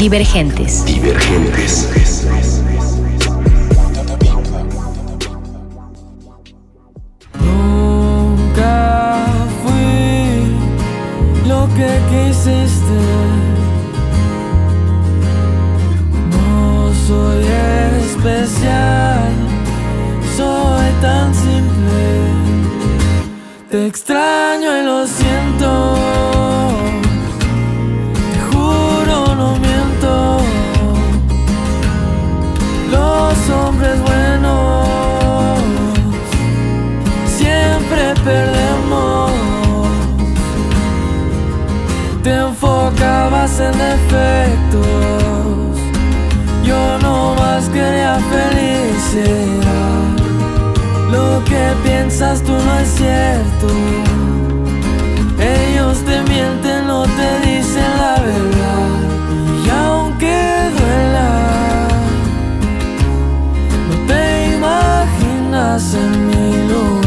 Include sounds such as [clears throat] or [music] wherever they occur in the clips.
Divergentes. Divergentes. Nunca fui lo que quisiste. No soy especial, soy tan simple. Te extraño y lo siento. Enfocabas en defectos. Yo no más quería felicidad. Lo que piensas tú no es cierto. Ellos te mienten, no te dicen la verdad. Y aunque duela, no te imaginas en mi lugar.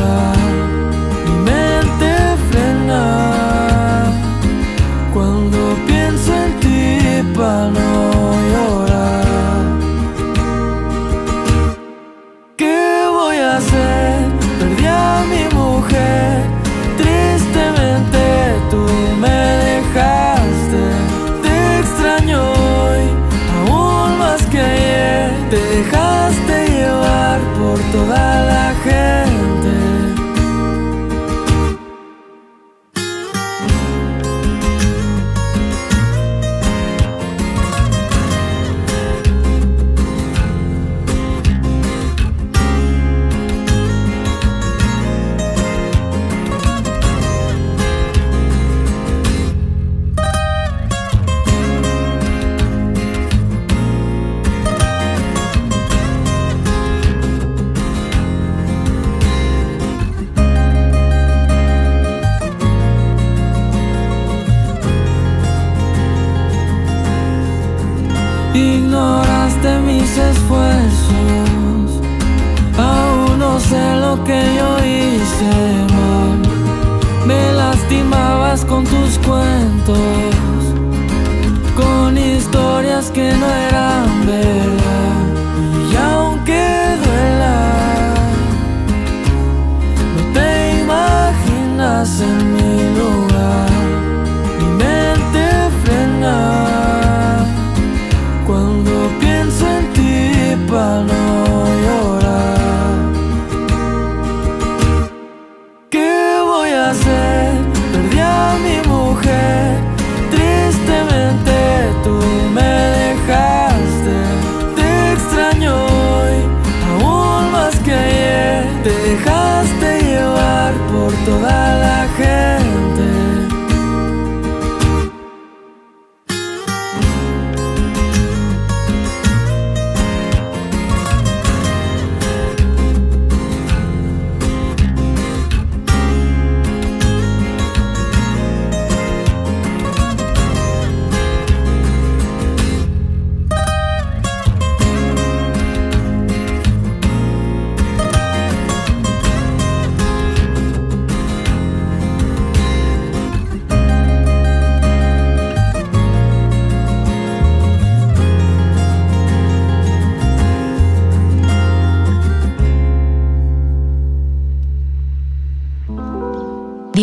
Toda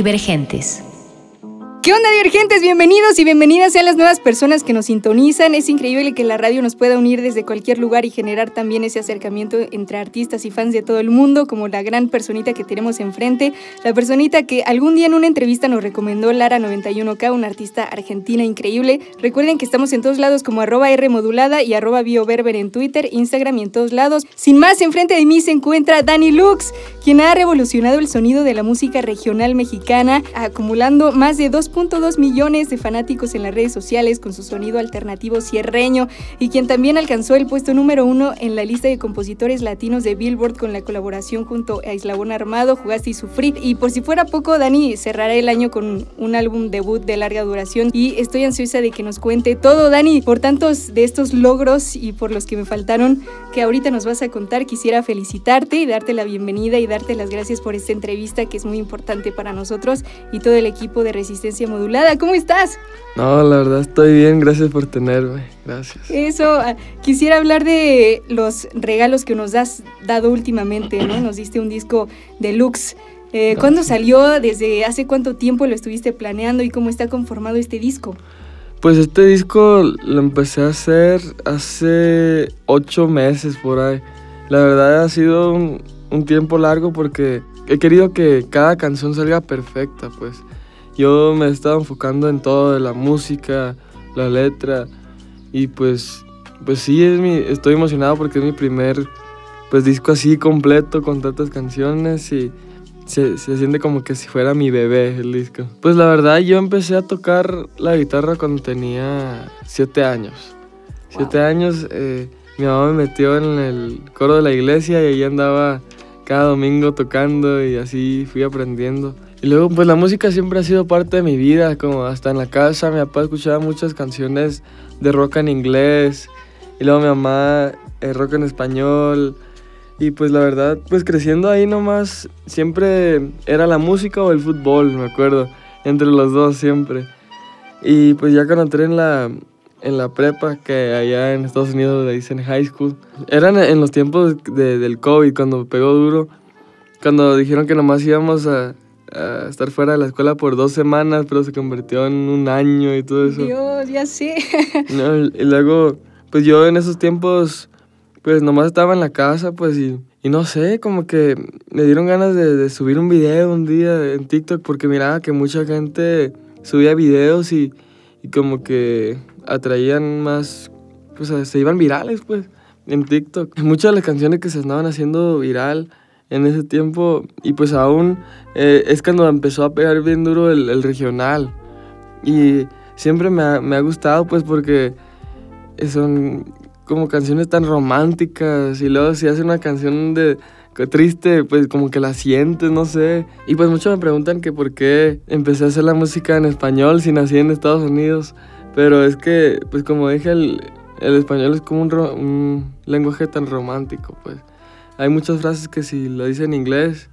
Divergentes. ¿Qué onda, divergentes? Bienvenidos y bienvenidas sean las nuevas personas que nos sintonizan. Es increíble que la radio nos pueda unir desde cualquier lugar y generar también ese acercamiento entre artistas y fans de todo el mundo, como la gran personita que tenemos enfrente, la personita que algún día en una entrevista nos recomendó Lara 91K, una artista argentina increíble. Recuerden que estamos en todos lados como arroba R modulada y arroba bioberber en Twitter, Instagram y en todos lados. Sin más, enfrente de mí se encuentra Dani Lux, quien ha revolucionado el sonido de la música regional mexicana, acumulando más de 2 1.2 millones de fanáticos en las redes sociales con su sonido alternativo cierreño y quien también alcanzó el puesto número uno en la lista de compositores latinos de Billboard con la colaboración junto a Islabón Armado, Jugaste y Sufrí. Y por si fuera poco, Dani cerrará el año con un álbum debut de larga duración y estoy ansiosa de que nos cuente todo, Dani, por tantos de estos logros y por los que me faltaron que ahorita nos vas a contar. Quisiera felicitarte y darte la bienvenida y darte las gracias por esta entrevista que es muy importante para nosotros y todo el equipo de Resistencia Modulada. ¿Cómo estás? No, la verdad estoy bien, gracias por tenerme, gracias. Eso, ah, quisiera hablar de los regalos que nos has dado últimamente, ¿no? Nos diste un disco deluxe. Eh, ¿Cuándo salió? ¿Desde hace cuánto tiempo lo estuviste planeando y cómo está conformado este disco? Pues este disco lo empecé a hacer hace ocho meses por ahí. La verdad ha sido un, un tiempo largo porque he querido que cada canción salga perfecta, pues. Yo me he estado enfocando en todo, de la música, la letra, y pues, pues sí, es mi, estoy emocionado porque es mi primer pues, disco así completo con tantas canciones y se, se siente como que si fuera mi bebé el disco. Pues la verdad yo empecé a tocar la guitarra cuando tenía siete años. Siete años, eh, mi mamá me metió en el coro de la iglesia y ahí andaba cada domingo tocando y así fui aprendiendo. Y luego pues la música siempre ha sido parte de mi vida, como hasta en la casa mi papá escuchaba muchas canciones de rock en inglés y luego mi mamá eh, rock en español. Y pues la verdad, pues creciendo ahí nomás, siempre era la música o el fútbol, me acuerdo, entre los dos siempre. Y pues ya cuando entré en la, en la prepa, que allá en Estados Unidos le dicen high school. Eran en los tiempos de, del COVID, cuando pegó duro, cuando dijeron que nomás íbamos a, a, estar fuera de la escuela por dos semanas, pero se convirtió en un año y todo eso. Dios, ya sé. [laughs] No, y luego, pues yo en esos tiempos, pues nomás estaba en la casa, pues y, y no sé, como que me dieron ganas de, de subir un video un día en TikTok porque miraba que mucha gente subía videos y, y como que atraían más, pues se iban virales, pues, en TikTok. Muchas de las canciones que se estaban haciendo viral en ese tiempo, y pues aún eh, es cuando empezó a pegar bien duro el, regional. Y siempre me ha, me ha, gustado, pues, porque son como canciones tan románticas, y luego si hace una canción de triste, pues como que la sientes, no sé. Y pues muchos me preguntan que por qué empecé a hacer la música en español si nací en Estados Unidos. Pero es que, pues como dije, el, el español es como un, un, lenguaje tan romántico, pues. Hay muchas frases que si lo dices en inglés,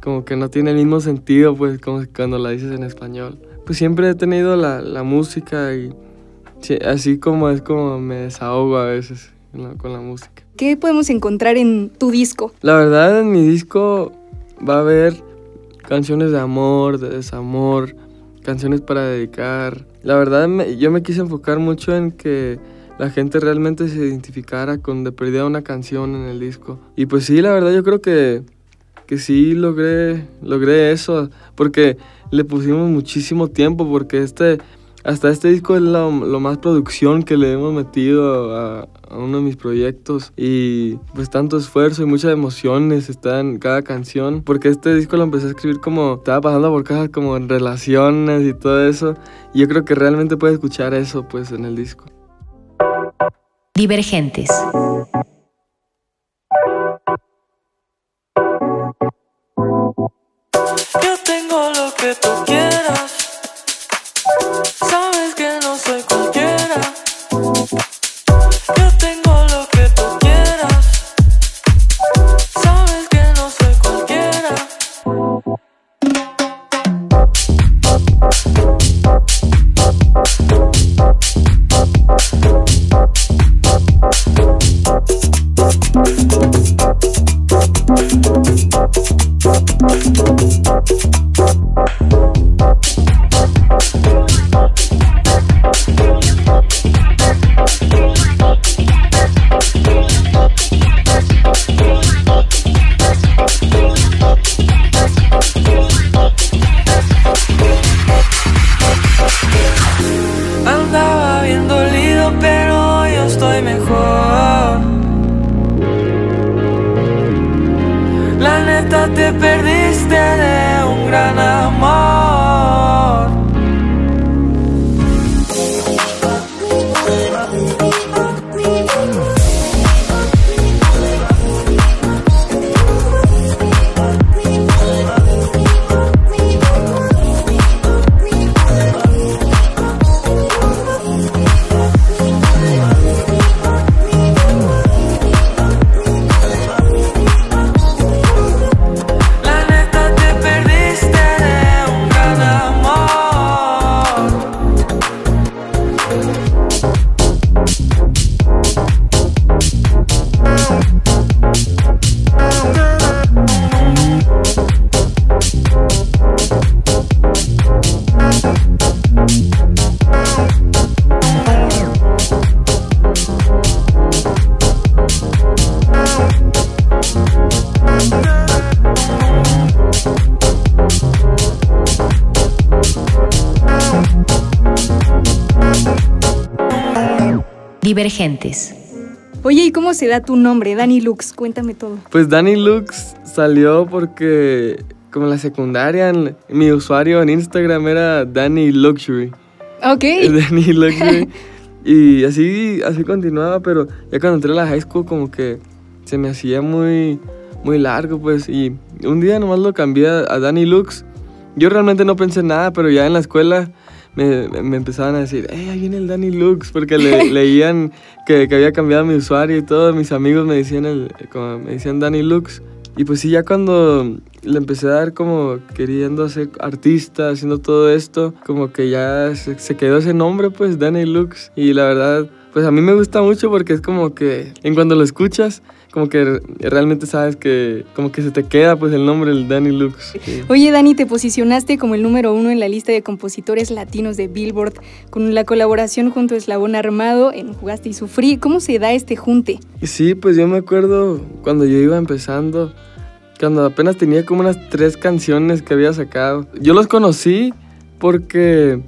como que no tiene el mismo sentido, pues, como cuando la dices en español. Pues siempre he tenido la, la música y sí, así como es como me desahogo a veces la, con la música. ¿Qué podemos encontrar en tu disco? La verdad, en mi disco va a haber canciones de amor, de desamor, canciones para dedicar. La verdad, me, yo me quise enfocar mucho en que la gente realmente se identificara con de perdida una canción en el disco. Y pues sí, la verdad, yo creo que, que sí logré, logré eso, porque le pusimos muchísimo tiempo, porque este, hasta este disco es lo, lo más producción que le hemos metido a, a, uno de mis proyectos y pues tanto esfuerzo y muchas emociones están en cada canción porque este disco lo empecé a escribir como estaba pasando por cosas como en relaciones y todo eso y yo creo que realmente puedes escuchar eso pues en el disco. Divergentes. Yo tengo lo que tú quieras. Divergentes. Oye, ¿y cómo se da tu nombre, Danny Lux? Cuéntame todo. Pues Danny Lux salió porque como en la secundaria, en- mi usuario en Instagram era Danny Luxury. Ok. [laughs] Danny Luxury. [laughs] y así, así continuaba, pero ya cuando entré a la high school como que se me hacía muy, muy largo, pues. Y un día nomás lo cambié a, a Danny Lux. Yo realmente no pensé nada, pero ya en la escuela me, me empezaban a decir, hey, ahí viene el Danny Lux, porque le- [laughs] leían que, que había cambiado mi usuario y todos mis amigos me decían, el, como me decían Danny Lux. Y pues sí, ya cuando le empecé a dar como queriendo ser artista, haciendo todo esto, como que ya se, se quedó ese nombre, pues, Danny Lux. Y la verdad, pues a mí me gusta mucho porque es como que en cuando lo escuchas, como que re- realmente sabes que como que se te queda pues el nombre, el Danny Lux. Sí. [laughs] Oye, Dani, te posicionaste como el número uno en la lista de compositores latinos de Billboard con la colaboración junto a Eslabón Armado en Jugaste y Sufrí. ¿Cómo se da este junte? Sí, pues yo me acuerdo cuando yo iba empezando, cuando apenas tenía como unas tres canciones que había sacado. Yo los conocí porque,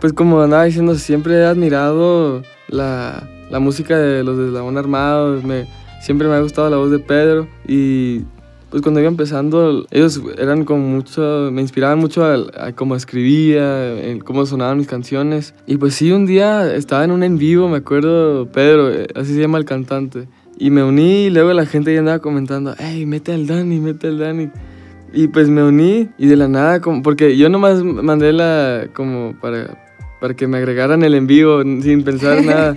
pues como andaba diciendo, siempre he admirado la, la música de los de Eslabón Armado, me, siempre me ha gustado la voz de Pedro y pues cuando iba empezando ellos eran como mucho, me inspiraban mucho a, a cómo escribía, cómo sonaban mis canciones y pues sí, un día estaba en un en vivo, me acuerdo, Pedro, eh, así se llama el cantante. Y me uní y luego la gente ya andaba comentando, hey, mete al Dani, mete al Dani. Y pues me uní y de la nada, como, porque yo nomás mandé la, como para, para que me agregaran el en vivo sin pensar [laughs] nada.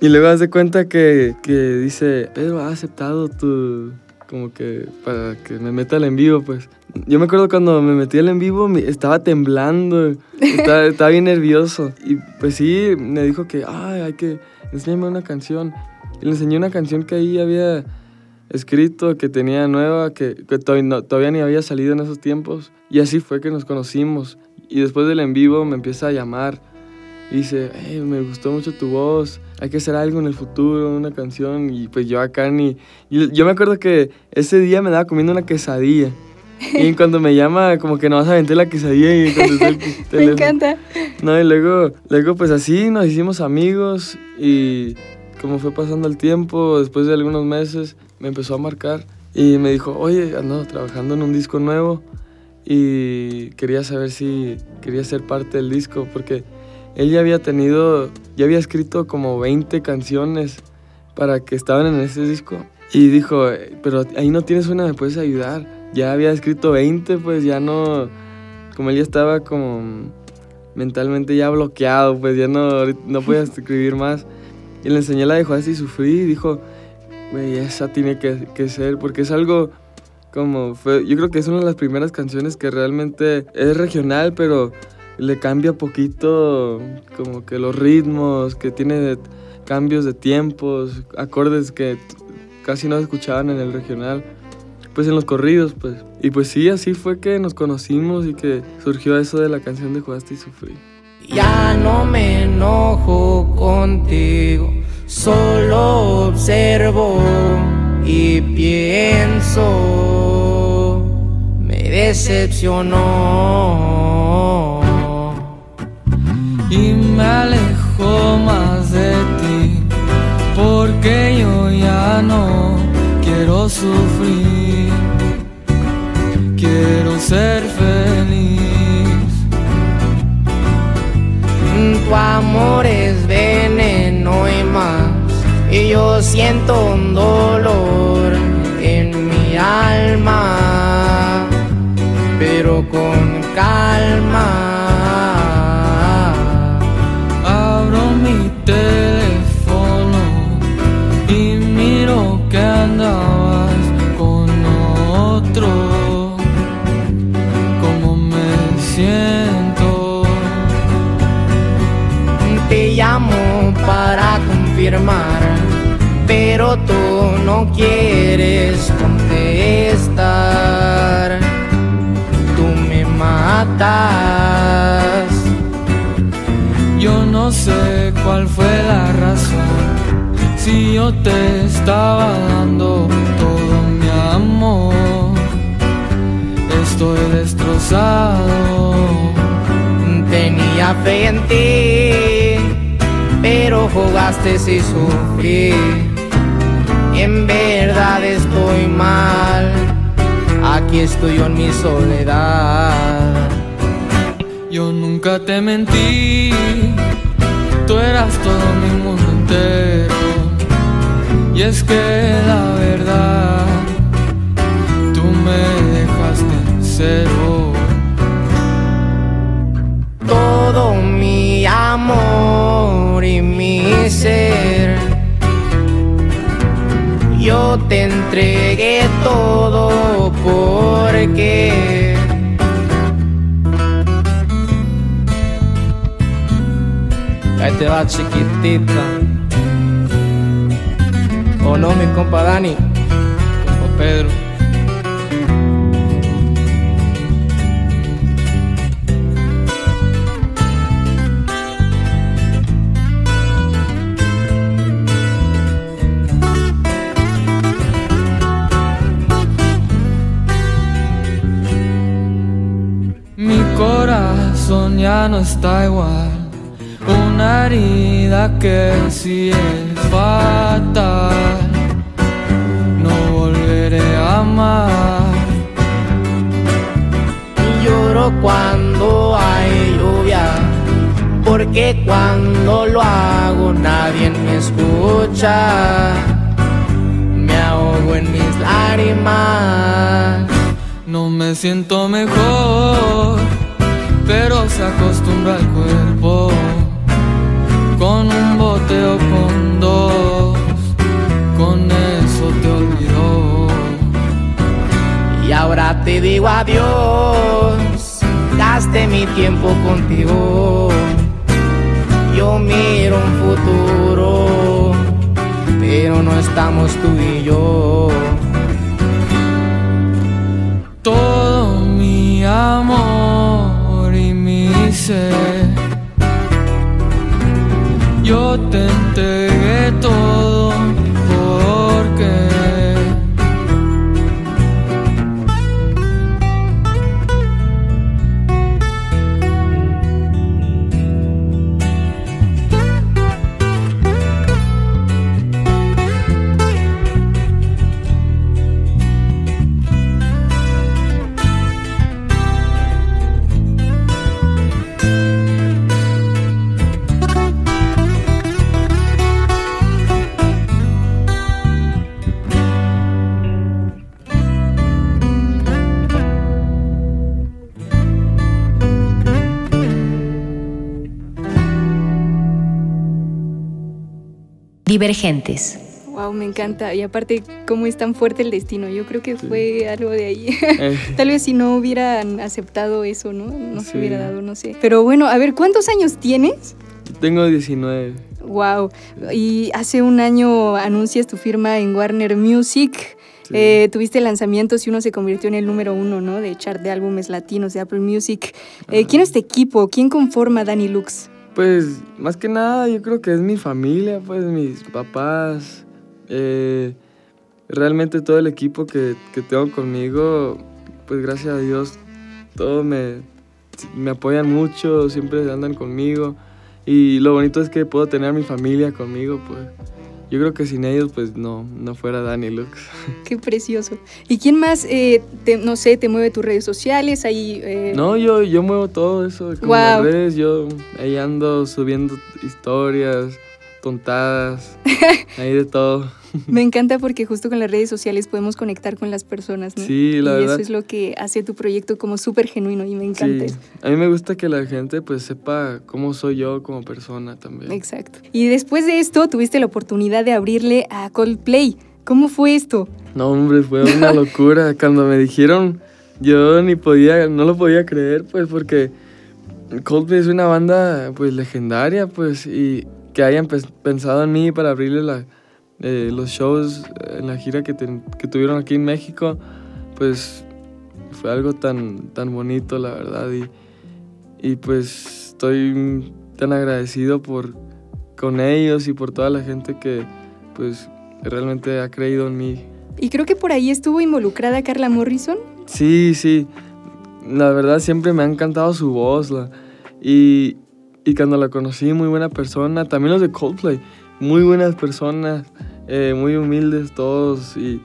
Y luego haz de cuenta que, que dice, Pedro ha aceptado tu, como que para que me meta al en vivo, pues. Yo me acuerdo cuando me metí al en vivo, estaba temblando, estaba, [laughs] estaba bien nervioso. Y pues sí, me dijo que, ay, hay que, enséñame una canción. Y le enseñé una canción que ahí había escrito, que tenía nueva, que, que todavía, no- todavía ni había salido en esos tiempos. Y así fue que nos conocimos. Y después del en vivo me empieza a llamar. Y dice, "Hey, me gustó mucho tu voz, hay que hacer algo en el futuro, una canción. Y pues yo acá ni... y yo me acuerdo que ese día me daba comiendo una quesadilla. Y [laughs] cuando me llama, como que no vas a aventar la quesadilla y contesté el [laughs] Me encanta. No, y luego, luego pues así nos hicimos amigos y como fue pasando el tiempo, después de algunos meses me empezó a marcar y me dijo, oye, ando trabajando en un disco nuevo y quería saber si quería ser parte del disco porque él ya había tenido, ya había escrito como 20 canciones para que estaban en ese disco y dijo, "Eh, pero ahí no tienes una, me puedes ayudar. Ya había escrito 20, pues ya no, como él ya estaba como mentalmente ya bloqueado, pues ya no, no podía [laughs] escribir más. Y le enseñé la de Jugaste y Sufrí y dijo, güey, esa tiene que, que ser, porque es algo como, fue, yo creo que es una de las primeras canciones que realmente es regional, pero le cambia poquito como que los ritmos, que tiene cambios de tiempos, acordes que casi no escuchaban en el regional, pues en los corridos, pues. Y pues sí, así fue que nos conocimos y que surgió eso de la canción de Jugaste y Sufrí. Ya no me enojo contigo, solo observo y pienso. Me decepcionó me alejo más de ti porque yo ya no quiero sufrir, quiero ser feliz. Tu amor es veneno y más. Y yo siento un dolor en mi alma, pero con calma. Pero tú no quieres contestar. Tú me matas. Yo no sé cuál fue la razón. Si yo te estaba dando todo mi amor, estoy destrozado. Tenía fe en ti, pero jugaste y sufrí. En verdad estoy mal, aquí estoy yo en mi soledad. Yo nunca te mentí, tú eras todo mi mundo entero. Y es que la verdad, Chiquitita. O no, mi compa Dani. Como Pedro. Mi corazón ya no está igual. Herida que sí es fatal. No volveré a amar. Y lloro cuando hay lluvia. Porque cuando lo hago nadie me escucha. Me ahogo en mis lágrimas. No me siento mejor, pero se acostumbra al cuerpo. Te digo adiós. Gaste mi tiempo contigo. Yo miro un futuro, pero no estamos tú y yo. Todo mi amor y mi ser. Divergentes. Wow, me encanta. Y aparte, cómo es tan fuerte el destino. Yo creo que fue algo de ahí. Eh, [laughs] Tal vez si no hubieran aceptado eso, ¿no? No se hubiera dado, no sé. Pero bueno, a ver, ¿cuántos años tienes? tengo 19. Wow. Y hace un año anuncias tu firma en Warner Music. Sí. Eh, tuviste lanzamientos y uno se convirtió en el número uno, ¿no? De chart de álbumes latinos de Apple Music. Eh, ¿Quién es tu equipo? ¿Quién conforma Danny Lux? Pues más que nada yo creo que es mi familia, pues mis papás, eh, realmente todo el equipo que, que tengo conmigo, pues gracias a Dios, todos me, me apoyan mucho, siempre andan conmigo. Y lo bonito es que puedo tener a mi familia conmigo, pues yo creo que sin ellos pues no, no fuera Danny Lux. [laughs] Qué precioso. ¿Y quién más, eh, te- no sé, te mueve tus redes sociales? Ahí, eh, No, yo, yo muevo todo eso, como las Guau. redes, yo ahí ando subiendo historias, tontadas, [laughs] ahí de todo. [laughs] Me encanta porque justo con las redes sociales podemos conectar con las personas, ¿no? Sí, la y verdad. eso es lo que hace tu proyecto como súper genuino y me encanta Sí, a mí me gusta que la gente pues sepa cómo soy yo como persona también. Exacto. Y después de esto tuviste la oportunidad de abrirle a Coldplay. ¿Cómo fue esto? No, hombre, fue una [laughs] locura. Cuando me dijeron, yo ni podía, no lo podía creer, pues, porque Coldplay es una banda, pues, legendaria, pues, y que hayan pensado en mí para abrirle la- eh, los shows en la gira que, ten- que tuvieron aquí en México, pues, fue algo tan, tan bonito, la verdad, y, y pues estoy tan agradecido por, con ellos y por toda la gente que, pues, realmente ha creído en mí. Y creo que por ahí estuvo involucrada Carla Morrison. Sí, sí. La verdad siempre me ha encantado su voz. la- y, y cuando la conocí, muy buena persona. También los de Coldplay, muy buenas personas, eh, muy humildes todos. Y,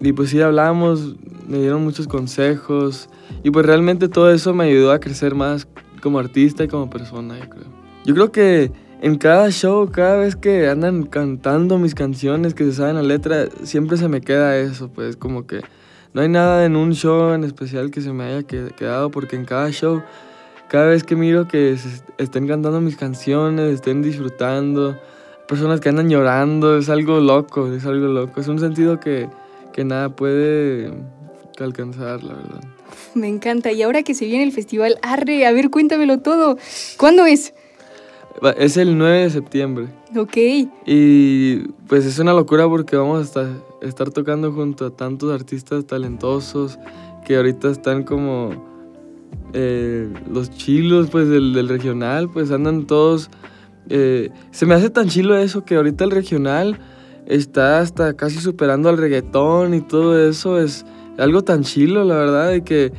y pues sí, hablamos, me dieron muchos consejos. Y pues realmente todo eso me ayudó a crecer más como artista y como persona, yo creo. Yo creo que en cada show, cada vez que andan cantando mis canciones, que se saben la letra, siempre se me queda eso, pues como que no hay nada en un show en especial que se me haya quedado, porque en cada show, cada vez que miro que estén cantando mis canciones, estén disfrutando, personas que andan llorando, es algo loco, es algo loco, es un sentido que, que nada puede alcanzar, la verdad. [laughs] Me encanta. Y ahora que se viene el festival Arre, a ver, cuéntamelo todo. ¿Cuándo es? Es el 9 de septiembre. Ok. Y pues es una locura porque vamos a estar, estar tocando junto a tantos artistas talentosos que ahorita están como eh, los chilos pues del, regional, pues andan todos... Eh, se me hace tan chilo eso que ahorita el regional está hasta casi superando al reggaetón y todo eso. Es algo tan chilo, la verdad, y que,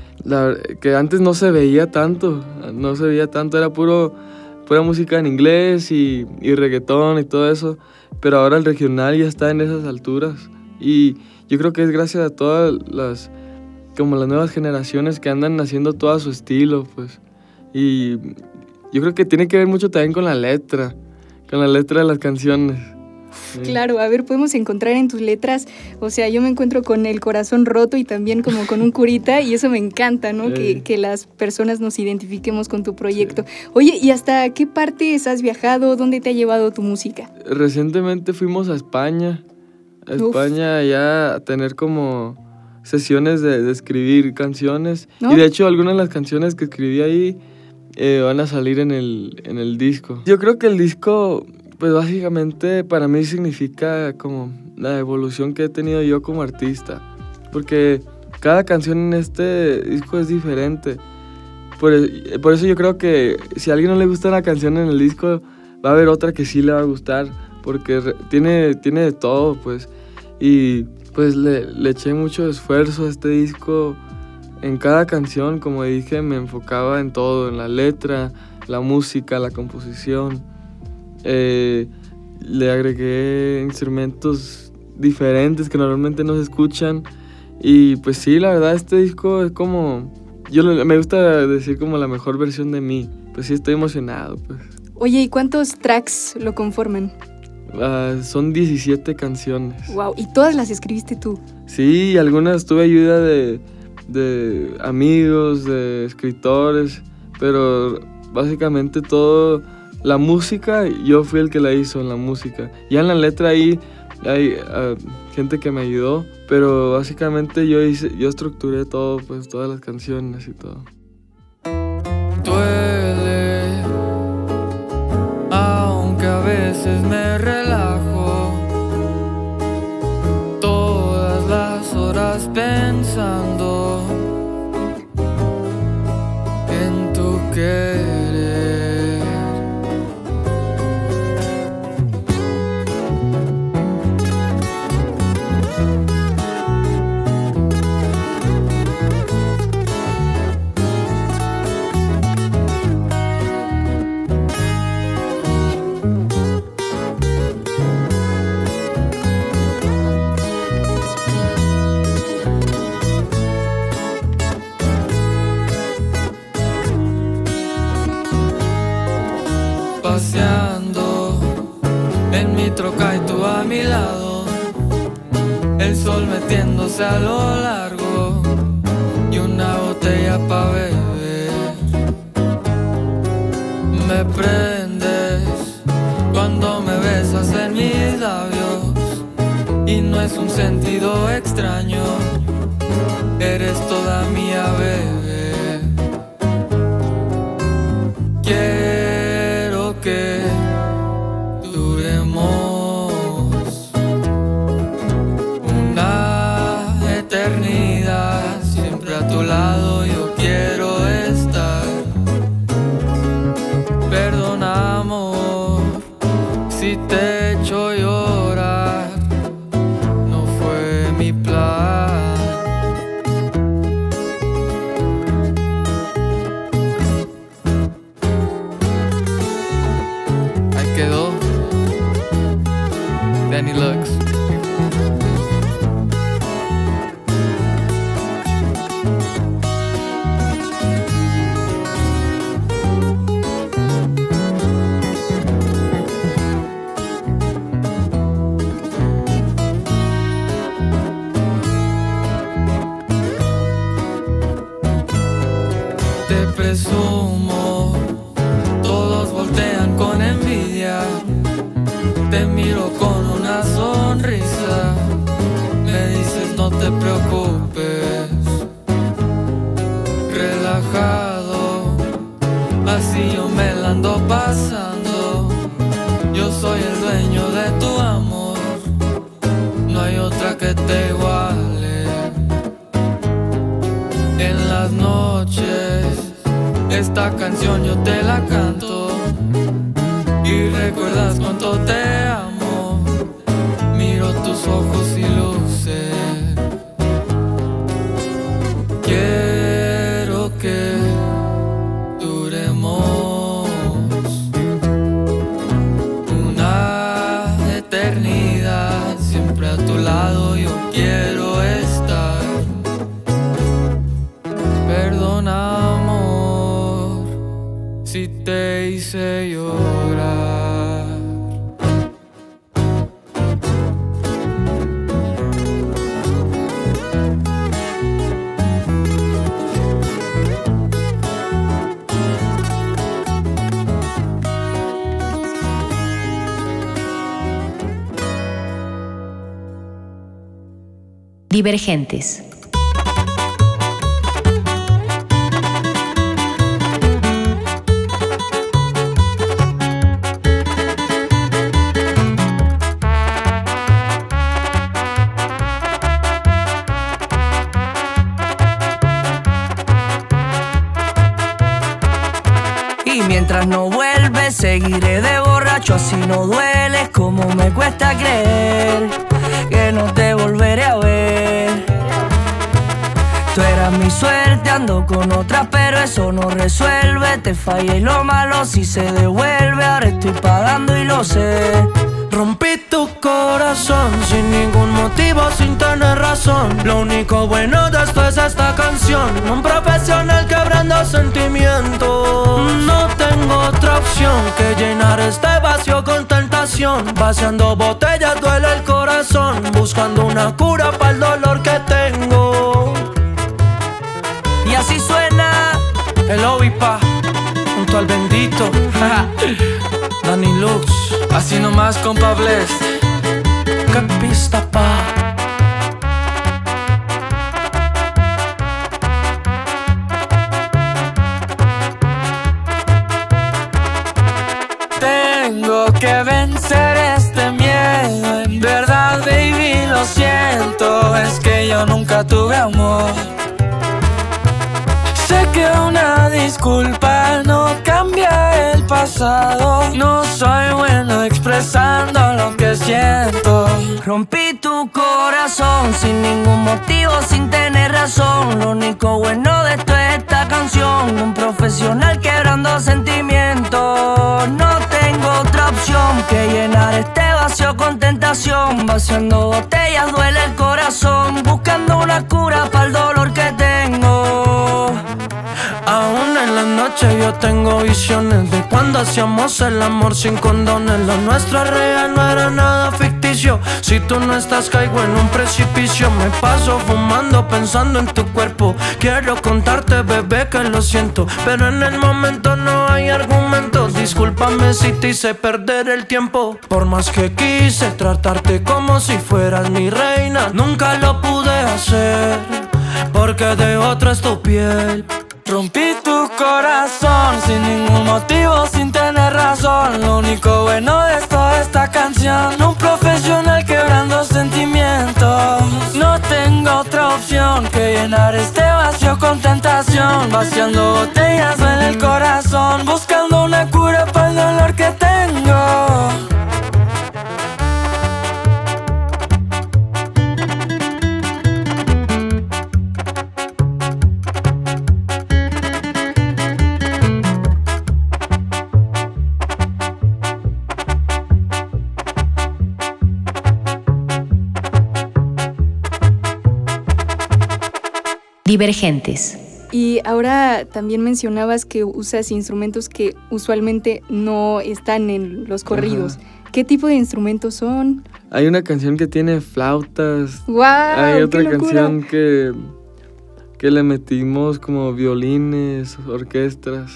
que antes no se veía tanto, no se veía tanto, era puro pura música en inglés y, y reggaetón y todo eso, pero ahora el regional ya está en esas alturas. Y yo creo que es gracias a todas las, como las nuevas generaciones que andan haciendo todo a su estilo, pues, y yo creo que tiene que ver mucho también con la letra, con la letra de las canciones. Claro, a ver, podemos encontrar en tus letras, o sea, yo me encuentro con el corazón roto y también como con un [laughs] curita y eso me encanta, ¿no? Que, las personas nos identifiquemos con tu proyecto. Oye, ¿y hasta qué partes has viajado? ¿Dónde te ha llevado tu música? Recientemente fuimos a España, a España ya a tener como sesiones de, escribir canciones y de hecho algunas de las canciones que escribí ahí eh, van a salir en el, en el disco. Yo creo que el disco pues básicamente para mí significa como la evolución que he tenido yo como artista. Porque cada canción en este disco es diferente. Por, eso yo creo que si a alguien no le gusta una canción en el disco, va a haber otra que sí le va a gustar. Porque tiene, tiene de todo, pues. Y pues le, le eché mucho esfuerzo a este disco. En cada canción, como dije, me enfocaba en todo, en la letra, la música, la composición. Eh, le agregué instrumentos diferentes que normalmente no se escuchan. Y pues sí, la verdad, este disco es como. Yo me gusta decir como la mejor versión de mí. Pues sí, estoy emocionado. Pues. Oye, ¿y cuántos tracks lo conforman? Ah, son 17 canciones. Wow, ¿y todas las escribiste tú? Sí, algunas tuve ayuda de, de amigos, de escritores, pero básicamente todo la música, yo fui el que la hizo en la música. Ya en la letra ahí hay ah, gente que me ayudó, pero básicamente yo yo estructuré todo, pues todas las canciones y todo. Duele, aunque a veces me relajo, todas las horas pensando que a lo largo y una botella pa' beber. Me prendes cuando me besas en mis labios y no es un sentido extraño, eres toda mía, bebé. Divergentes. Mientras no vuelves, seguiré de borracho, así no duele como me cuesta creer con otra, pero eso no resuelve. Te fallé y lo malo si se devuelve. Ahora estoy pagando y lo sé. Rompí tu corazón sin ningún motivo, sin tener razón. Lo único bueno de esto es esta canción. Un profesional quebrando sentimientos. No tengo otra opción que llenar este vacío con tentación. Vaciando botellas duele el corazón. Buscando una cura para el dolor que tengo. El Ovipa, junto al bendito. [laughs] Danny Lux, Así nomás, compa Bless. qué siento. Rompí tu corazón sin ningún motivo, sin tener razón. Lo único bueno de esto es esta canción. Un profesional quebrando sentimientos. No tengo otra opción que llenar este vacío con tentación. Vaciando botellas duele el corazón. Buscando una cura para el dolor que noche yo tengo visiones de cuando hacíamos el amor sin condones. Lo nuestro es real, no era nada ficticio. Si tú no estás, caigo en un precipicio. Me paso fumando, pensando en tu cuerpo. Quiero contarte, bebé, que lo siento. Pero en el momento no hay argumentos. Discúlpame si te hice perder el tiempo. Por más que quise tratarte como si fueras mi reina, nunca lo pude hacer. Porque de otra es tu piel. Rompí tu corazón sin ningún motivo, sin tener razón. Lo único bueno de es esta canción. Un profesional quebrando sentimientos. No tengo otra opción que llenar este vacío con tentación. Vaciando botellas en el corazón. Buscando una cura para el dolor que tengo. Divergentes. Y ahora también mencionabas que usas instrumentos que usualmente no están en los corridos. ¿Qué tipo de instrumentos son? Hay una canción que tiene flautas. ¡Wow! Hay otra canción que, que le metimos como violines, orquestas.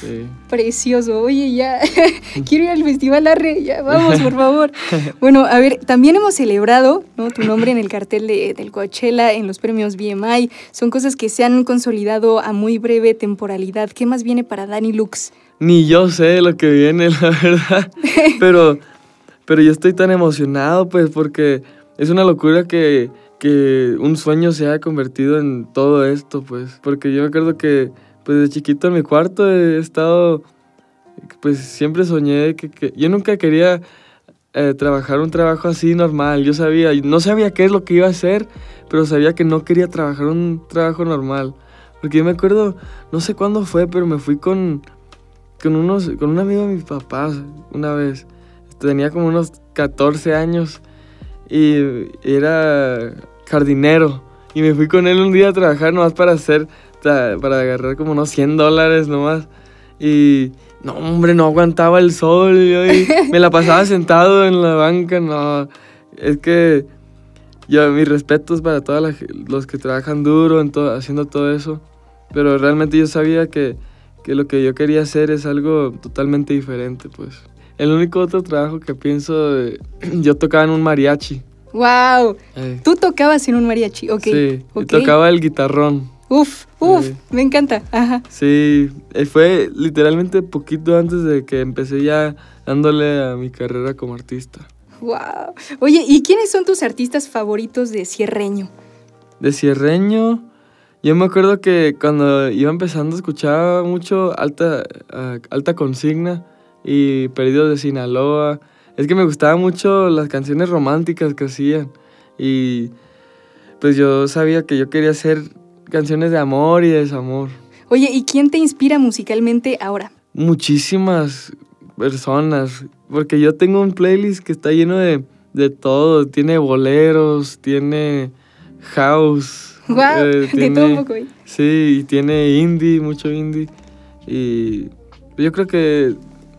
Sí. Precioso. Oye, ya [laughs] quiero ir al Festival Arre. Ya, vamos, por [laughs] favor. Bueno, a ver, también hemos celebrado ¿no? tu nombre en el cartel de- del Coachella, en los premios BMI. Son cosas que se han consolidado a muy breve temporalidad. ¿Qué más viene para Dani Lux? Ni yo sé lo que viene, la verdad. [laughs] Pero, pero yo estoy tan emocionado, pues, porque es una locura que, que un sueño se haya convertido en todo esto, pues. Porque yo me acuerdo que, pues, de chiquito en mi cuarto he estado, pues, siempre soñé que, que- yo nunca quería eh, trabajar un trabajo así normal. Yo sabía, no sabía qué es lo que iba a hacer, pero sabía que no quería trabajar un trabajo normal. Porque yo me acuerdo, no sé cuándo fue, pero me fui con, con, unos, con un amigo de mis papás una vez. Tenía como unos 14 años y era jardinero. Y me fui con él un día a trabajar nomás para hacer, para agarrar como unos 100 dólares nomás. Y no, hombre, no aguantaba el sol. Yo ahí [laughs] me la pasaba sentado en la banca. No, es que yo, mis respetos para todos los que trabajan duro en todo, haciendo todo eso. Pero realmente yo sabía que, que lo que yo quería hacer es algo totalmente diferente, pues. El único otro trabajo que pienso, eh, [clears throat] yo tocaba en un mariachi. ¡Wow! eh, Tú tocabas en un mariachi, ok. Sí, y ok. tocaba el guitarrón. Uf, uf, Sí. me encanta. Ajá. Sí, eh, fue literalmente poquito antes de que empecé ya dándole a mi carrera como artista. Wow. Oye, ¿y quiénes son tus artistas favoritos de Cierreño? De cierreño, yo me acuerdo que cuando iba empezando escuchaba mucho alta, alta consigna y Perdidos de Sinaloa. Es que me gustaban mucho las canciones románticas que hacían. Y pues yo sabía que yo quería hacer canciones de amor y desamor. Oye, ¿y quién te inspira musicalmente ahora? Muchísimas personas, porque yo tengo un playlist que está lleno de, de todo. Tiene boleros, tiene house. ¡Wow! eh, de todo un poco. ¿eh? Sí, y tiene indie, mucho indie. Y yo creo que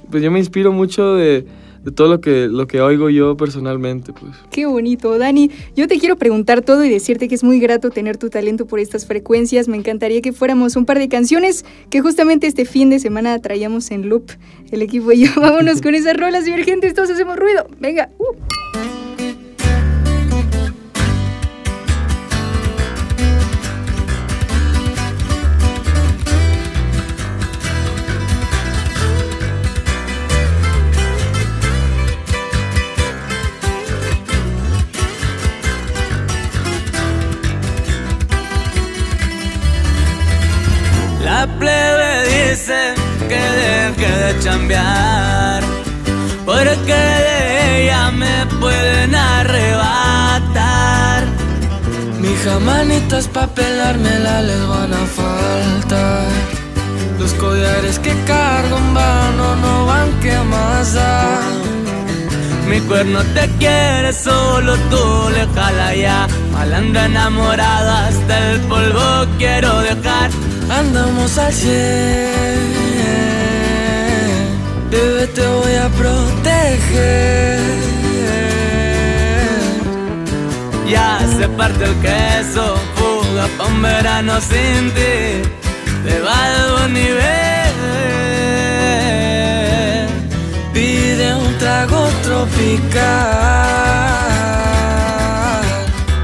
pues yo me inspiro mucho de, de todo lo que, lo que oigo yo personalmente, pues. Qué bonito. Dani, yo te quiero preguntar todo y decirte que es muy grato tener tu talento por estas frecuencias. Me encantaría que fuéramos un par de canciones que justamente este fin de semana traíamos en loop el equipo y yo. [laughs] Vámonos con esas rolas divergentes, todos hacemos ruido. Venga. uh. Me pueden arrebatar Mis manitas pa' pelármela les van a faltar Los collares que cargo en vano no van que más mi cuerno te quiere, solo tú le jala ya. Malando enamorado hasta el polvo quiero dejar. Andamos al cien, bebé te voy a proteger. Se parte el queso, fuga pa' un verano sin ti. Te va de nivel. Pide un trago tropical.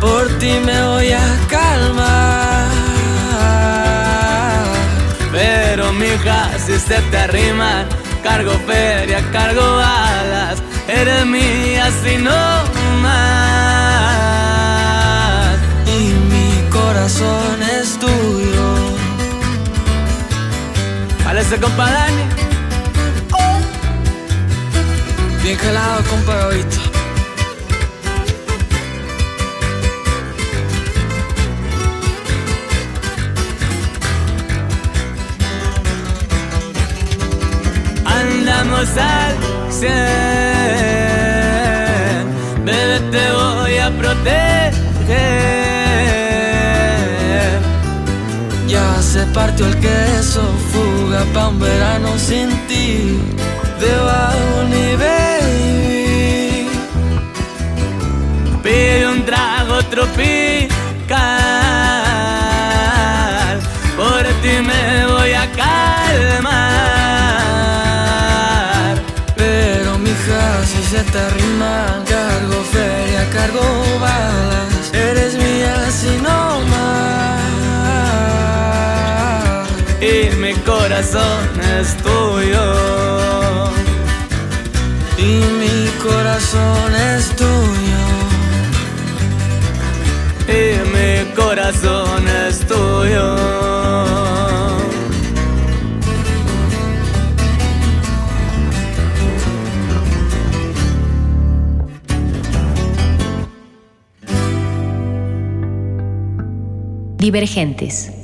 Por ti me voy a calmar. Pero mija, si se te arriman, cargo feria, cargo balas. Eres mía si no más. Corazón es tuyo. Parece compa Dani. Bien gelado, compa. Andamos al cien, bebé te voy a proteger. Se partió el queso, fuga pa' un verano sin ti, debajo ni baby. Pide un trago tropical, corazón es tuyo. Y mi corazón es tuyo. Y mi corazón es tuyo. Divergentes.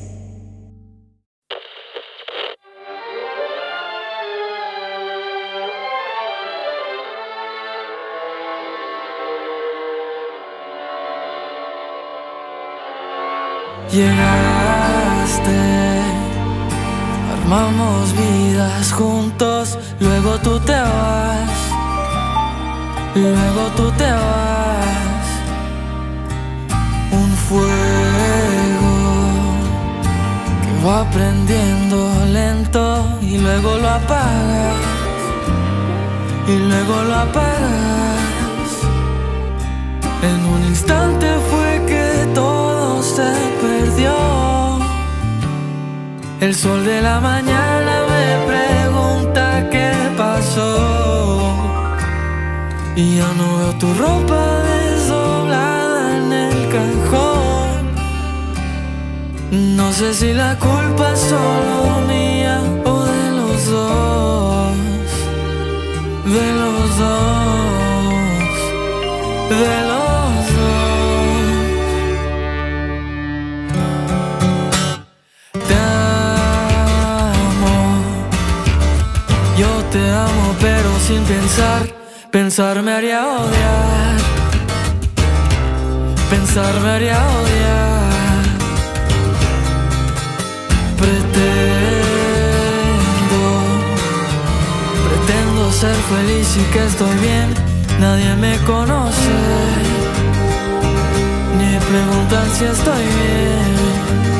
Llegaste, armamos vidas juntos, luego tú te vas, luego tú te vas. Un fuego que va prendiendo lento y luego lo apagas, y luego lo apagas. En un instante fue que El sol de la mañana me pregunta qué pasó. Y ya no veo tu ropa desdoblada en el cajón. No sé si la culpa es solo mía o de los dos. De los dos. De los sin pensar. Pensar me haría odiar. Pensar me haría odiar. Pretendo, pretendo ser feliz y que estoy bien. Nadie me conoce, ni preguntan si estoy bien.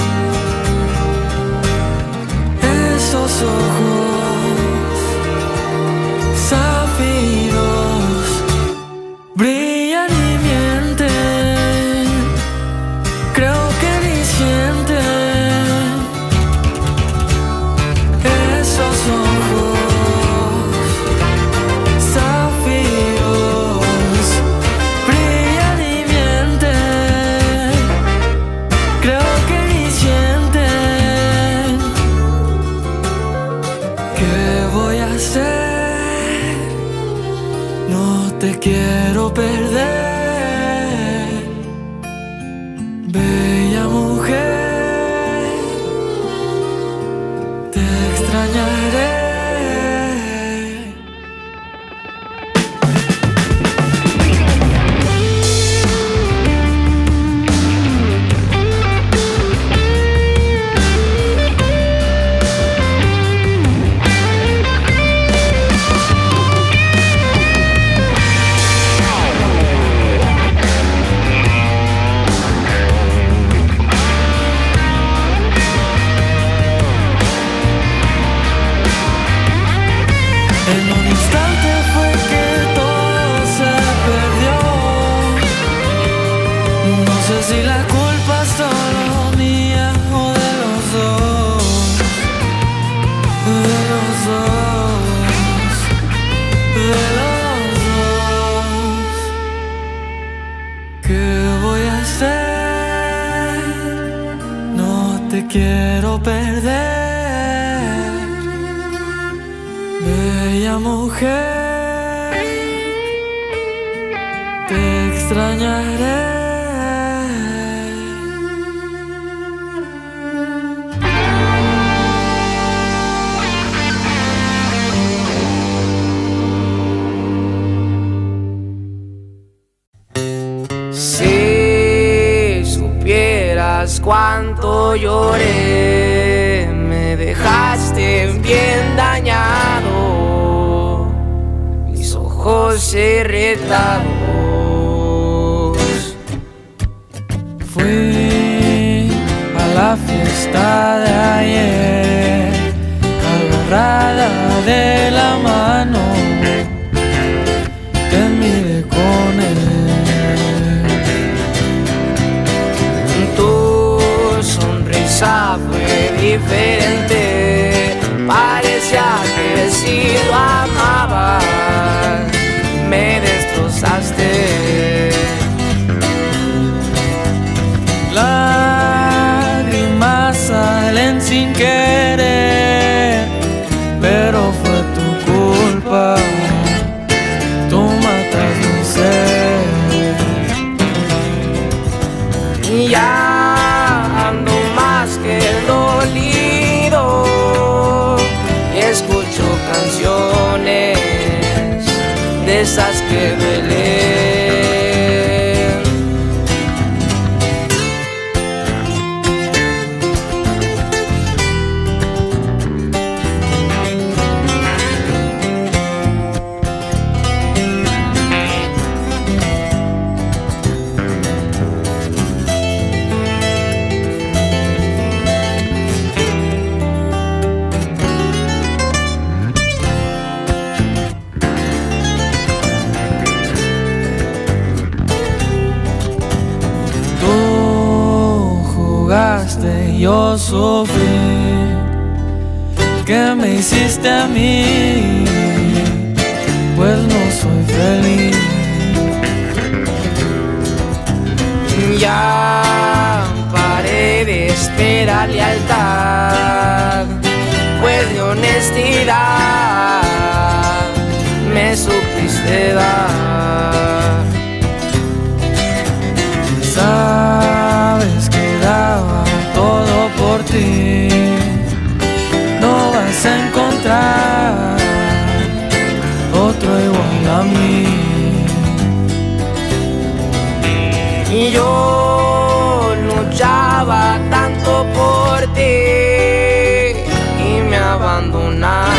Luchaba tanto por ti y me abandonaste,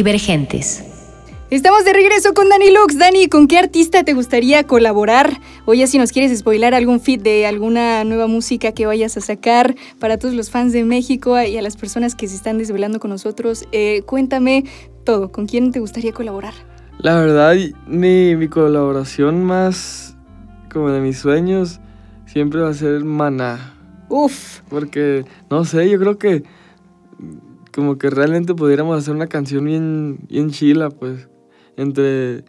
Divergentes. Estamos de regreso con Dani Lux. Dani, ¿con qué artista te gustaría colaborar? O ya si nos quieres spoilar algún feed de alguna nueva música que vayas a sacar para todos los fans de México y a las personas que se están desvelando con nosotros, eh, cuéntame todo. ¿Con quién te gustaría colaborar? La verdad, mi, mi colaboración más como de mis sueños siempre va a ser Maná. Uf, Porque, no sé, yo creo que como que realmente pudiéramos hacer una canción bien, bien chila, pues. Entre...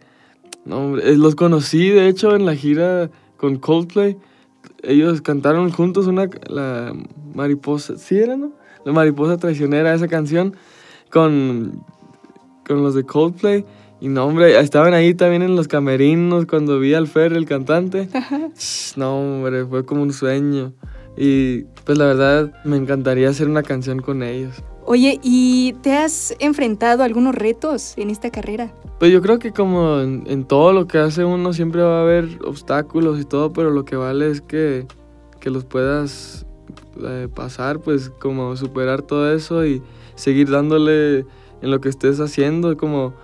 No, hombre, eh, los conocí, de hecho, en la gira con Coldplay. Ellos cantaron juntos una... La mariposa... ¿Sí era, no? La mariposa traicionera, esa canción. Con... Con los de Coldplay. Y no, hombre, estaban ahí también en los camerinos cuando vi al Fer, el cantante. [laughs] No, hombre, fue como un sueño. Y pues la verdad me encantaría hacer una canción con ellos. Oye, ¿y te has enfrentado a algunos retos en esta carrera? Pues yo creo que como en, en todo lo que hace uno siempre va a haber obstáculos y todo, pero lo que vale es que, que los puedas eh, pasar, pues como superar todo eso y seguir dándole en lo que estés haciendo, como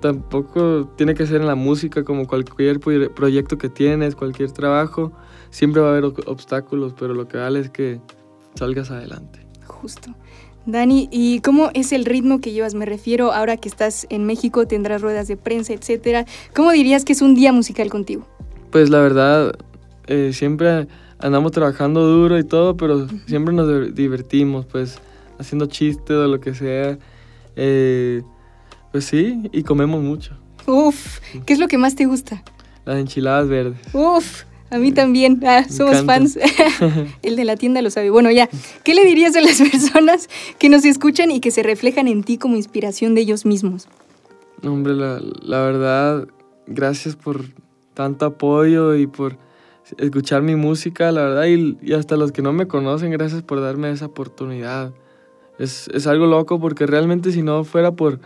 tampoco tiene que ser en la música como cualquier pro- proyecto que tienes, cualquier trabajo. Siempre va a haber ob- obstáculos, pero lo que vale es que salgas adelante. Justo. Dani, ¿y cómo es el ritmo que llevas? Me refiero ahora que estás en México, tendrás ruedas de prensa, etcétera. ¿Cómo dirías que es un día musical contigo? Pues la verdad, eh, siempre andamos trabajando duro y todo, pero siempre nos di- divertimos, pues haciendo chistes o lo que sea. Eh, pues sí, y comemos mucho. Uf, ¿qué es lo que más te gusta? Las enchiladas verdes. Uf, a mí también. Ah, somos fans. [laughs] el de la tienda lo sabe. Bueno, ya. ¿Qué le dirías a las [laughs] personas que nos escuchan y que se reflejan en ti como inspiración de ellos mismos? Hombre, la, la verdad, gracias por tanto apoyo y por escuchar mi música, la verdad, y, y hasta los que no me conocen, gracias por darme esa oportunidad. Es, es algo loco porque realmente si no fuera por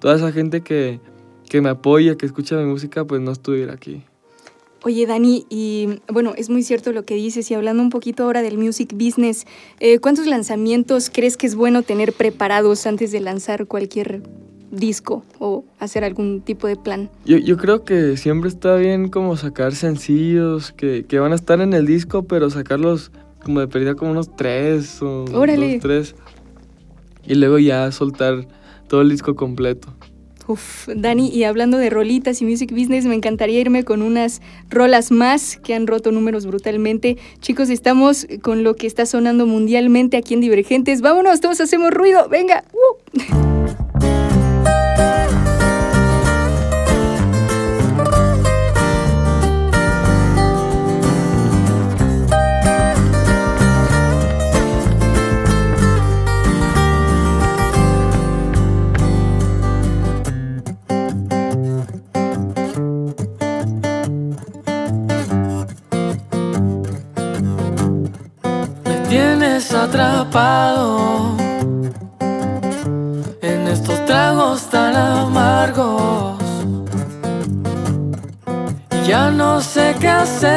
toda esa gente que, que me apoya, que escucha mi música, pues no estuviera aquí. Oye, Dani, y bueno, es muy cierto lo que dices, y hablando un poquito ahora del music business, eh, ¿cuántos lanzamientos crees que es bueno tener preparados antes de lanzar cualquier disco o hacer algún tipo de plan? Yo, yo creo que siempre está bien como sacar sencillos que, que van a estar en el disco, pero sacarlos como de pérdida como unos tres o Órale. dos, tres. Y luego ya soltar todo el disco completo. Uf, Dani, y hablando de rolitas y music business, me encantaría irme con unas rolas más que han roto números brutalmente. Chicos, estamos con lo que está sonando mundialmente aquí en Divergentes. Vámonos, todos hacemos ruido. Venga. ¡Uh! Tienes atrapado en estos tragos tan amargos. Y ya no sé qué hacer.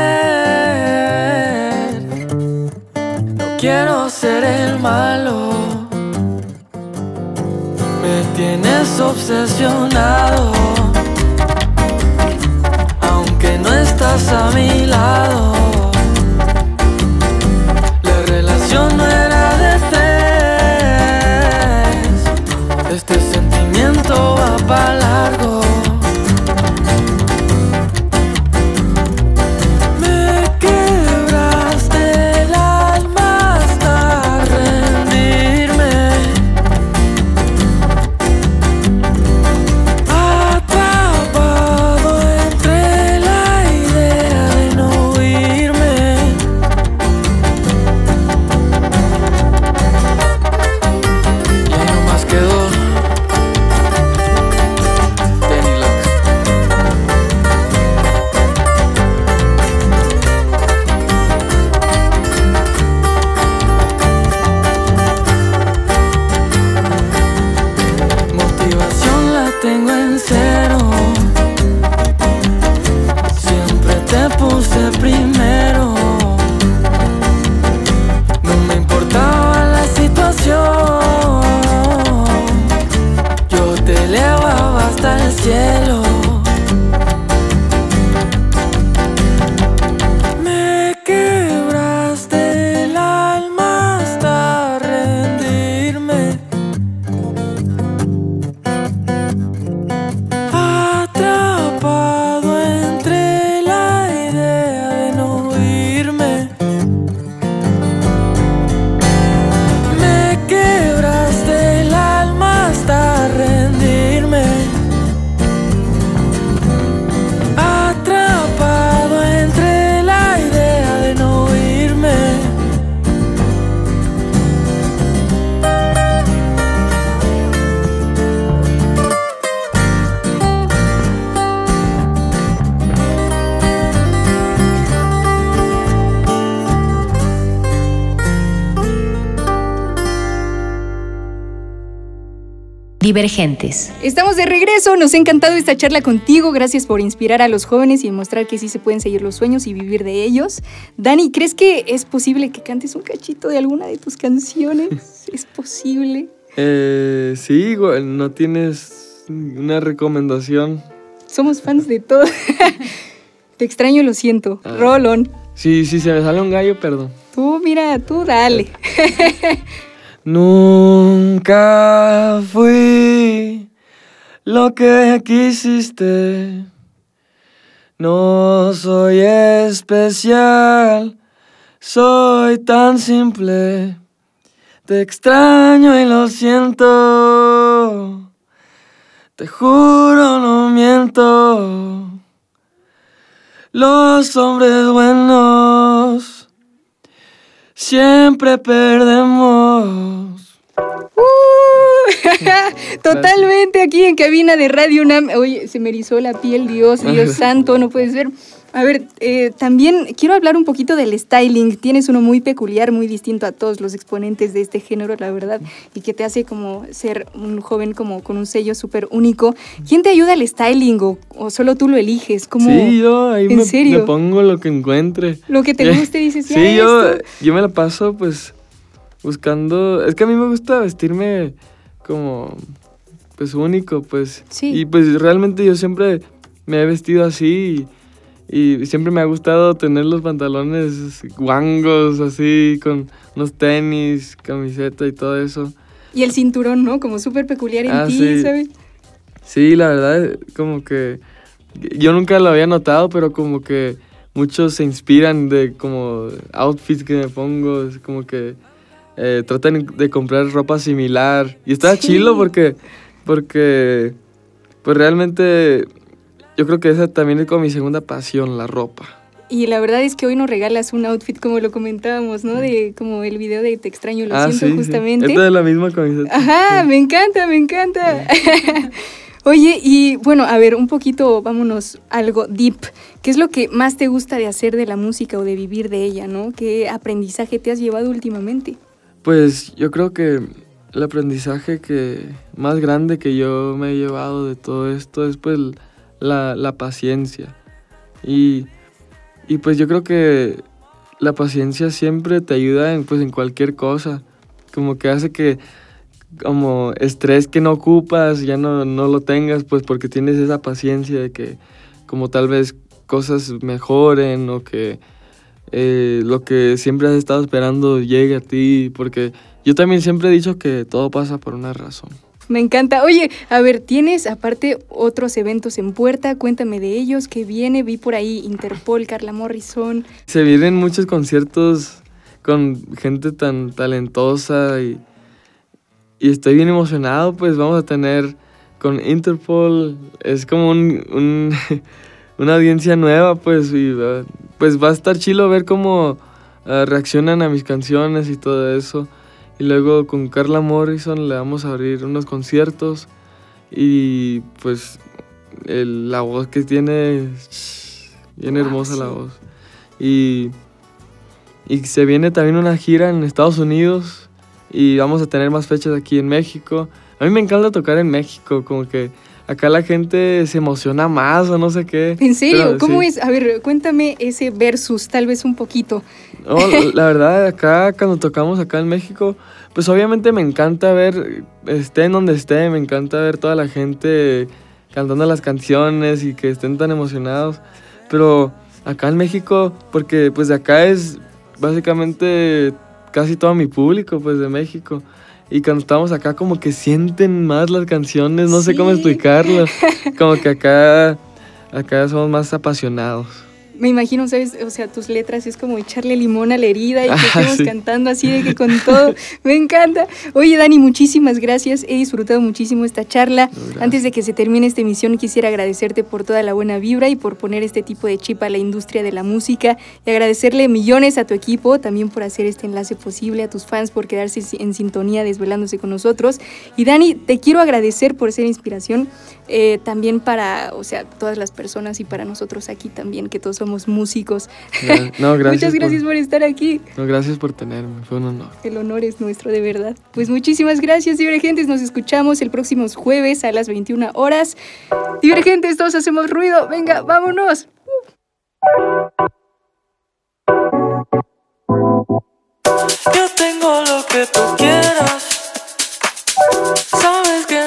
No quiero ser el malo. Me tienes obsesionado. Aunque no estás a mi lado. Divergentes. Estamos de regreso, nos ha encantado esta charla contigo, gracias por inspirar a los jóvenes y demostrar que sí se pueden seguir los sueños y vivir de ellos. Dani, ¿crees que es posible que cantes un cachito de alguna de tus canciones? [laughs] ¿Es posible? Eh, sí, igual, no tienes una recomendación. Somos fans de todo. [laughs] Te extraño, lo siento. Ah. Rolón. Sí, sí, se me sale un gallo, perdón. Tú, mira, tú dale. [laughs] Nunca fui lo que quisiste. No soy especial, soy tan simple. Te extraño y lo siento. Te juro, no miento. Los hombres buenos siempre perdemos. [laughs] Totalmente aquí en cabina de Radio UNAM. Oye, se me erizó la piel, Dios, Dios [laughs] santo, no puedes ver. A ver, eh, también quiero hablar un poquito del styling. Tienes uno muy peculiar, muy distinto a todos los exponentes de este género, la verdad, y que te hace como ser un joven como con un sello súper único. ¿Quién te ayuda al styling o, o solo tú lo eliges? ¿Cómo, Sí, yo ahí ¿En me, serio? me pongo lo que encuentre. Lo que te [laughs] guste, dices, ya Sí, yo, esto. yo me la paso pues buscando... Es que a mí me gusta vestirme como pues único, pues. Sí. Y pues realmente yo siempre me he vestido así y, siempre me ha gustado tener los pantalones guangos así con unos tenis, camiseta y todo eso. Y el cinturón, ¿no? Como súper peculiar en Ah, ti, sí. ¿sabes? Sí, la verdad, como que yo nunca lo había notado, pero como que muchos se inspiran de como outfits que me pongo, es como que eh, tratan de comprar ropa similar. Y está Sí. chilo porque, porque, pues realmente yo creo que esa también es como mi segunda pasión, la ropa. Y la verdad es que hoy nos regalas un outfit como lo comentábamos, ¿no? De como el video de Te extraño, lo siento Ah, sí, sí. justamente. Esta es la misma camiseta. Ajá, me encanta, me encanta. [laughs] Oye, y bueno, a ver, un poquito, vámonos, algo deep. ¿Qué es lo que más te gusta de hacer de la música o de vivir de ella, no? ¿Qué aprendizaje te has llevado últimamente? Pues yo creo que el aprendizaje que más grande que yo me he llevado de todo esto es pues la, la paciencia. Y, y pues yo creo que la paciencia siempre te ayuda en, pues, en cualquier cosa. Como que hace que como estrés que no ocupas ya no, no lo tengas pues porque tienes esa paciencia de que como tal vez cosas mejoren o que eh, lo que siempre has estado esperando llegue a ti, porque yo también siempre he dicho que todo pasa por una razón. Me encanta. Oye, a ver, tienes aparte otros eventos en puerta, cuéntame de ellos, que viene, vi por ahí Interpol, Carla Morrison. Se vienen muchos conciertos con gente tan talentosa y, estoy bien emocionado, pues vamos a tener con Interpol, es como un, un- [laughs] una audiencia nueva, pues, y uh, pues va a estar chilo ver cómo uh, reaccionan a mis canciones y todo eso. Y luego con Carla Morrison le vamos a abrir unos conciertos y pues el- la voz que tiene, bien Wow, hermosa la sí. voz. Y, y se viene también una gira en Estados Unidos y vamos a tener más fechas aquí en México. A mí me encanta tocar en México, como que acá la gente se emociona más o no sé qué. ¿En serio? Pero ¿Cómo sí. es? A ver, cuéntame ese versus, tal vez un poquito. No, la- la verdad, acá cuando tocamos acá en México, pues obviamente me encanta ver, esté en donde esté, me encanta ver toda la gente cantando las canciones y que estén tan emocionados. Pero acá en México, porque pues de acá es básicamente casi todo mi público, pues de México. Y cuando estamos acá como que sienten más las canciones, no sé cómo explicarlo. [laughs] Como que acá, acá somos más apasionados. Me imagino, ¿sabes? O sea, tus letras es como echarle limón a la herida y que [laughs] Ah, estemos sí. cantando así de que con todo. Me encanta. Oye, Dani, muchísimas gracias. He disfrutado muchísimo esta charla. Gracias. Antes de que se termine esta emisión, quisiera agradecerte por toda la buena vibra y por poner este tipo de chip a la industria de la música y agradecerle millones a tu equipo también por hacer este enlace posible, a tus fans por quedarse en sintonía desvelándose con nosotros. Y Dani, te quiero agradecer por ser inspiración eh, también para, o sea, todas las personas y para nosotros aquí también, que todos somos músicos. No, gracias. [laughs] Muchas gracias por, por estar aquí. no, gracias por tenerme, fue un honor. El honor es nuestro, de verdad. Pues muchísimas gracias, Divergentes. Nos escuchamos el próximo jueves a las 21 horas. Divergentes, todos hacemos ruido. Venga, vámonos. Yo tengo lo que tú quieras. Sabes que